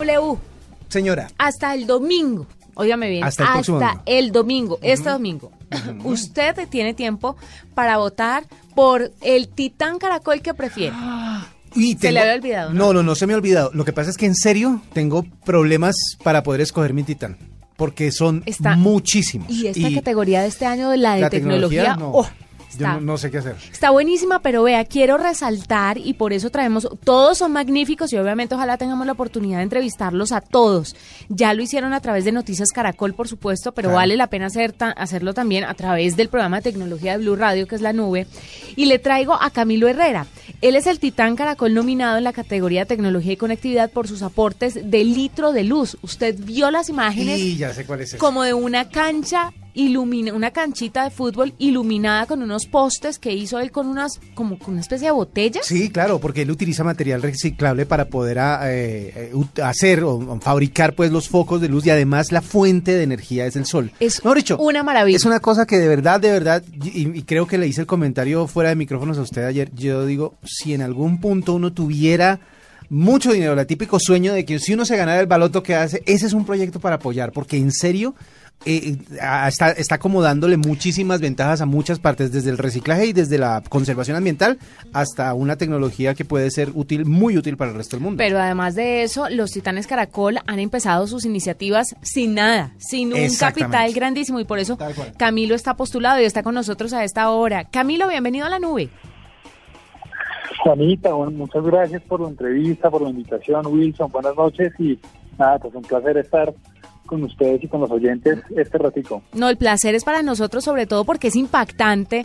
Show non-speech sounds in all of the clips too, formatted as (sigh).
W, Señora, hasta el domingo, óigame bien, Hasta el próximo domingo. el domingo, este domingo, usted tiene tiempo para votar por el titán caracol que prefiere. (gasps) y Se le había olvidado, ¿no? No, no, no se me ha olvidado. Lo que pasa es que en serio tengo problemas para poder escoger mi titán. Porque son Está- muchísimos. Y esta categoría de este año la de la tecnología, no, oh, yo está, no, no sé qué hacer. está buenísima, pero vea, quiero resaltar y por eso traemos, todos son magníficos y obviamente ojalá tengamos la oportunidad de entrevistarlos a todos. Ya lo hicieron a través de Noticias Caracol, por supuesto, pero Claro. vale la pena hacer ta- hacerlo también a través del programa de tecnología de Blue Radio, que es la nube. Y le traigo a Camilo Herrera. Él es el titán Caracol nominado en la categoría de tecnología y conectividad por sus aportes de litro de luz. Usted vio las imágenes Y ya sé cuál es ese. como de una cancha ilumina una canchita de fútbol iluminada con unos postes que hizo él con unas como con una especie de botellas. Sí, claro, porque él utiliza material reciclable para poder ah, eh, eh, hacer o, fabricar pues los focos de luz y además la fuente de energía es el sol. Es dicho, una maravilla. Es una cosa que de verdad, de verdad, y, y creo que le hice el comentario fuera de micrófonos a usted ayer, yo digo, si en algún punto uno tuviera mucho dinero, el típico sueño de que si uno se ganara el baloto que hace, ese es un proyecto para apoyar, porque en serio... eh, está, está como dándole muchísimas ventajas a muchas partes, desde el reciclaje y desde la conservación ambiental hasta una tecnología que puede ser útil, muy útil para el resto del mundo. Pero además de eso, los Titanes Caracol han empezado sus iniciativas sin nada, sin un capital grandísimo y por eso. Camilo está postulado y está con nosotros a esta hora. Camilo, bienvenido a la nube. Juanita, bueno, muchas gracias por la entrevista, por la invitación, Wilson, buenas noches y nada, pues un placer estar con ustedes y con los oyentes este ratico. No, el placer es para nosotros, sobre todo porque es impactante.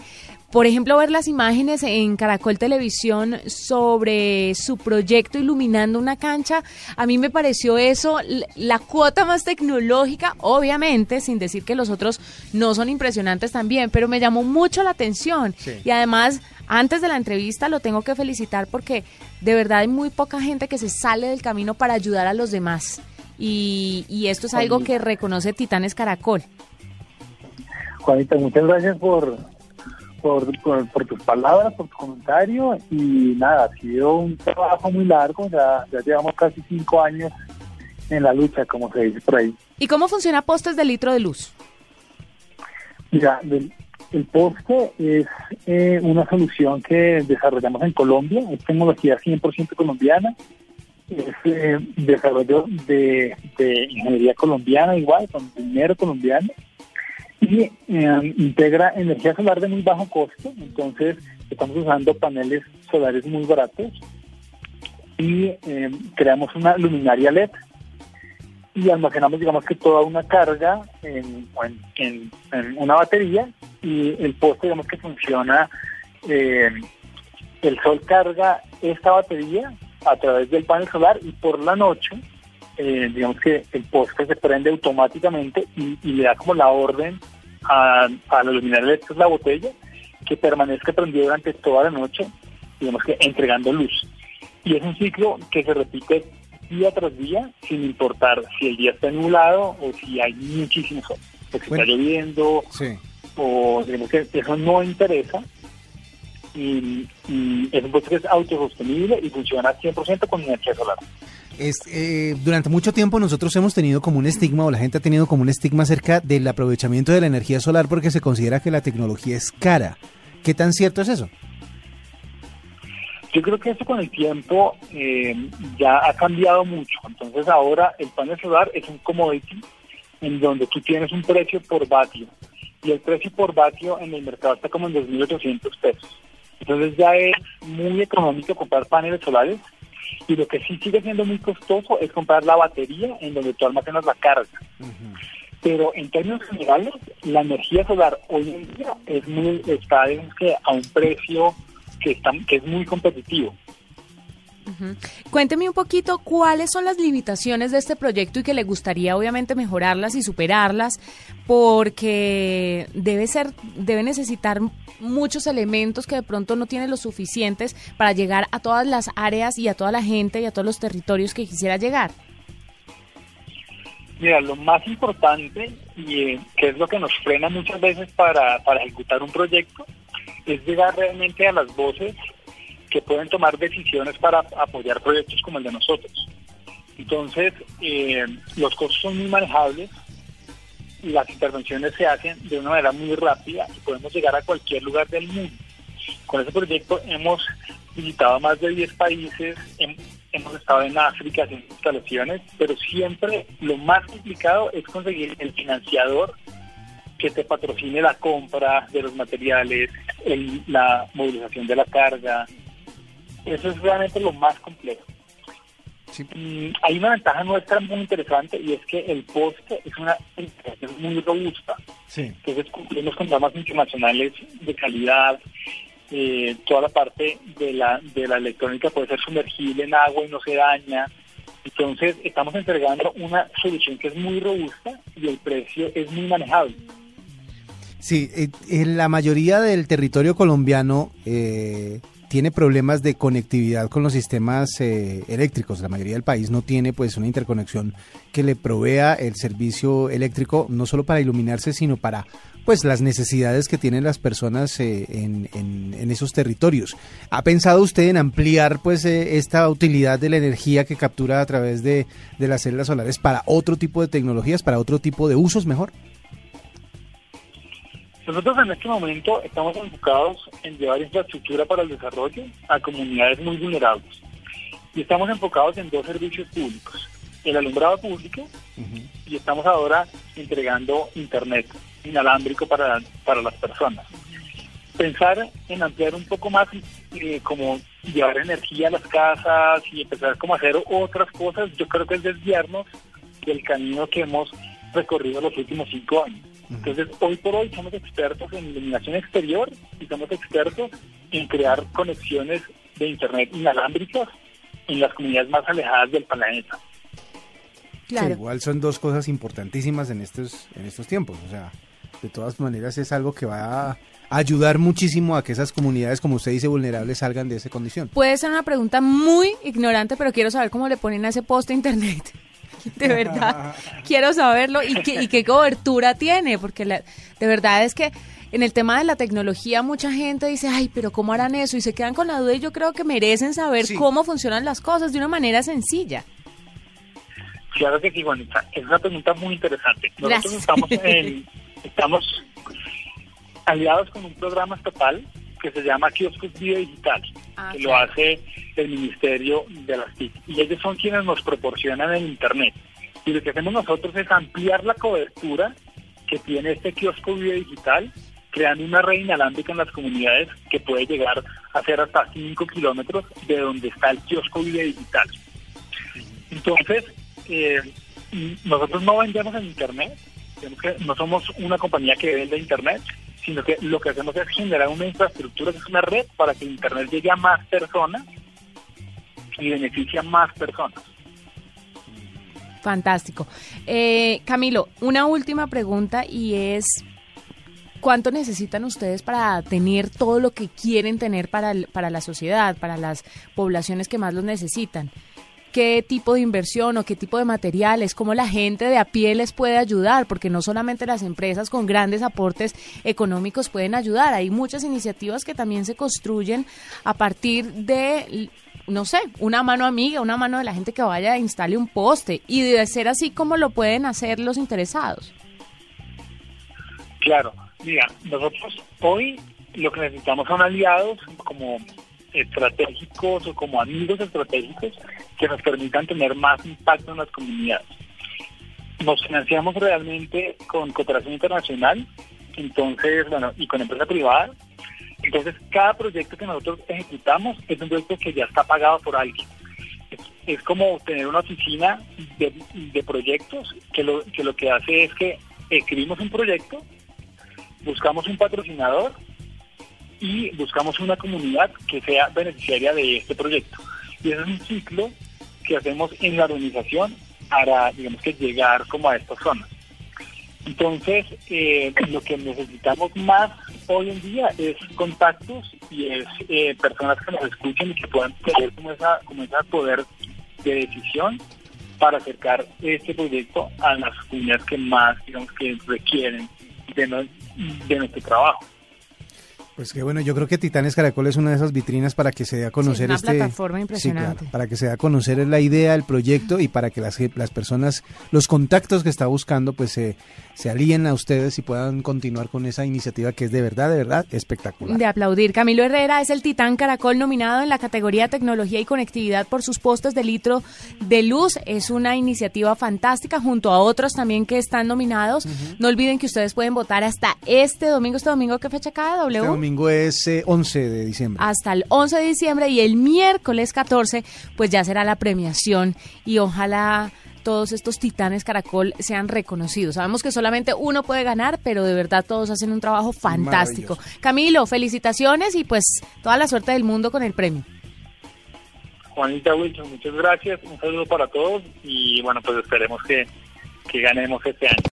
Por ejemplo, ver las imágenes en Caracol Televisión sobre su proyecto iluminando una cancha, a mí me pareció eso la cuota más tecnológica, obviamente, sin decir que los otros no son impresionantes también, pero me llamó mucho la atención. Sí. Y además, antes de la entrevista lo tengo que felicitar porque de verdad hay muy poca gente que se sale del camino para ayudar a los demás. Y, y esto es algo que reconoce Titanes Caracol. Juanita, muchas gracias por, por, por, por tus palabras, por tu comentario y nada, ha sido un trabajo muy largo, ya, ya llevamos casi cinco años en la lucha, como se dice por ahí. ¿Y cómo funciona postes de litro de luz? Mira, el, el poste es eh, una solución que desarrollamos en Colombia, es tecnología 100% colombiana, es eh, desarrollo de, de ingeniería colombiana igual, con dinero colombiano, y eh, integra energía solar de muy bajo costo, entonces estamos usando paneles solares muy baratos y eh, creamos una luminaria LED y almacenamos, digamos que toda una carga en, en- una batería y el poste, digamos que funciona, eh, el sol carga esta batería a través del panel solar y por la noche, eh, digamos que el poste se prende automáticamente y, y le da como la orden a, a la luminaria es la botella, que permanezca prendida durante toda la noche, digamos que entregando luz. Y es un ciclo que se repite día tras día, sin importar si el día está nublado o si hay muchísimo sol, o si Bueno. está lloviendo, Sí. o digamos que eso no interesa. Y, y es un que es autosostenible y funciona 100% con energía solar. Es, eh, durante mucho tiempo nosotros hemos tenido como un estigma, o la gente ha tenido como un estigma acerca del aprovechamiento de la energía solar porque se considera que la tecnología es cara. ¿Qué tan cierto es eso? Yo creo que eso con el tiempo eh, ya ha cambiado mucho. Entonces ahora el panel solar es un commodity en donde tú tienes un precio por vatio y el precio por vatio en el mercado está como en 2.800 pesos. Entonces ya es muy económico comprar paneles solares y lo que sí sigue siendo muy costoso es comprar la batería en donde tú almacenas la carga. Pero en términos generales, la energía solar hoy en día es muy, está digamos que, a un precio que, está, que es muy competitivo. Cuénteme un poquito cuáles son las limitaciones de este proyecto y que le gustaría obviamente mejorarlas y superarlas, porque debe ser, debe necesitar muchos elementos que de pronto no tiene los suficientes para llegar a todas las áreas y a toda la gente y a todos los territorios que quisiera llegar. Mira, lo más importante y eh, que es lo que nos frena muchas veces para, para ejecutar un proyecto es llegar realmente a las voces que pueden tomar decisiones para apoyar proyectos como el de nosotros. Entonces, eh, los costos son muy manejables, las intervenciones se hacen de una manera muy rápida y podemos llegar a cualquier lugar del mundo. Con ese proyecto hemos visitado más de 10 países, hemos estado en África haciendo instalaciones, pero siempre lo más complicado es conseguir el financiador que te patrocine la compra de los materiales, la movilización de la carga. Eso es realmente lo más complejo. Mm, hay una ventaja nuestra muy interesante y es que el poste es una es muy robusta. Entonces cumplimos con normas internacionales de calidad. Eh, toda la parte de la, de la electrónica puede ser sumergible en agua y no se daña. Entonces estamos entregando una solución que es muy robusta y el precio es muy manejable. Sí, eh, en la mayoría del territorio colombiano eh, tiene problemas de conectividad con los sistemas eh, eléctricos. La mayoría del país no tiene pues una interconexión que le provea el servicio eléctrico no solo para iluminarse, sino para pues las necesidades que tienen las personas en, en, esos territorios. ¿Ha pensado usted en ampliar pues esta utilidad de la energía que captura a través de, de las células solares para otro tipo de tecnologías, para otro tipo de usos mejor? Nosotros en este momento estamos enfocados en llevar infraestructura para el desarrollo a comunidades muy vulnerables. Y estamos enfocados en dos servicios públicos. El alumbrado público y estamos ahora entregando internet inalámbrico para, para las personas. Pensar en ampliar un poco más eh, como llevar energía a las casas y empezar como a hacer otras cosas, yo creo que es desviarnos del camino que hemos recorrido los últimos cinco años. Entonces, hoy por hoy somos expertos en iluminación exterior y somos expertos en crear conexiones de Internet inalámbricas en las comunidades más alejadas del planeta. Claro. igual son dos cosas importantísimas en estos, en estos tiempos. O sea, de todas maneras es algo que va a ayudar muchísimo a que esas comunidades, como usted dice, vulnerables salgan de esa condición. Puede ser una pregunta muy ignorante, pero quiero saber cómo le ponen a ese post internet. (laughs) de verdad quiero saberlo y qué, y qué cobertura tiene, porque la, de verdad es que en el tema de la tecnología mucha gente dice, ay, pero ¿cómo harán eso? Y se quedan con la duda y yo creo que merecen saber cómo funcionan las cosas de una manera sencilla. Claro que sí, Juanita. Es una pregunta muy interesante. Nosotros estamos, (laughs) estamos aliados con un programa estatal que se llama Kioscos Vida Digital, ah, que lo hace el Ministerio de las TIC. Y ellos son quienes nos proporcionan el Internet. Y lo que hacemos nosotros es ampliar la cobertura que tiene este kiosco Vida Digital, creando una red inalámbrica en las comunidades que puede llegar a ser hasta 5 kilómetros de donde está el kiosco Vida Digital. Entonces, eh, nosotros no vendemos en Internet, no somos una compañía que vende Internet, sino que lo que hacemos es generar una infraestructura, que es una red para que Internet llegue a más personas y beneficie a más personas. Fantástico. Eh, Camilo, una última pregunta y es, ¿cuánto necesitan ustedes para tener todo lo que quieren tener para, para la sociedad, para las poblaciones que más lo necesitan? Qué tipo de inversión o qué tipo de materiales, cómo la gente de a pie les puede ayudar, porque no solamente las empresas con grandes aportes económicos pueden ayudar, hay muchas iniciativas que también se construyen a partir de no sé, una mano amiga, una mano de la gente que vaya a instale un poste y de ser así como lo pueden hacer los interesados. Claro, mira, nosotros hoy lo que necesitamos son aliados como estratégicos o como amigos estratégicos que nos permitan tener más impacto en las comunidades. Nos financiamos realmente con cooperación internacional, entonces, bueno, y con empresa privada. Entonces, cada proyecto que nosotros ejecutamos es un proyecto que ya está pagado por alguien. Es, como tener una oficina de, de proyectos que lo, que lo que hace es que escribimos un proyecto, buscamos un patrocinador y buscamos una comunidad que sea beneficiaria de este proyecto. Y es un ciclo que hacemos en la organización para, digamos que, llegar como a estas zonas. Entonces, eh, lo que necesitamos más hoy en día es contactos y es eh, personas que nos escuchen y que puedan tener como esa, como ese poder de decisión para acercar este proyecto a las comunidades que más, digamos, que requieren de nuestro trabajo. Pues que bueno, yo creo que Titanes Caracol es una de esas vitrinas para que se dé a conocer una este plataforma Sí, impresionante. claro, para que se dé a conocer la idea, el proyecto y para que las, las personas, los contactos que está buscando, pues se, se alíen a ustedes y puedan continuar con esa iniciativa que es de verdad, de verdad espectacular. De aplaudir. Camilo Herrera es el titán caracol nominado en la categoría Tecnología y Conectividad por sus postes de litro de luz. Es una iniciativa fantástica junto a otros también que están nominados. No olviden que ustedes pueden votar hasta este domingo. ¿Este domingo qué fecha cae, W? Este domingo es eh, 11 de diciembre. hasta el 11 de diciembre y el miércoles 14 pues ya será la premiación y ojalá todos estos titanes caracol sean reconocidos. Sabemos que solamente uno puede ganar, pero de verdad todos hacen un trabajo fantástico. Camilo, felicitaciones y pues toda la suerte del mundo con el premio. Juanita Wilson, muchas gracias, un saludo para todos y bueno, pues esperemos que, que ganemos este año.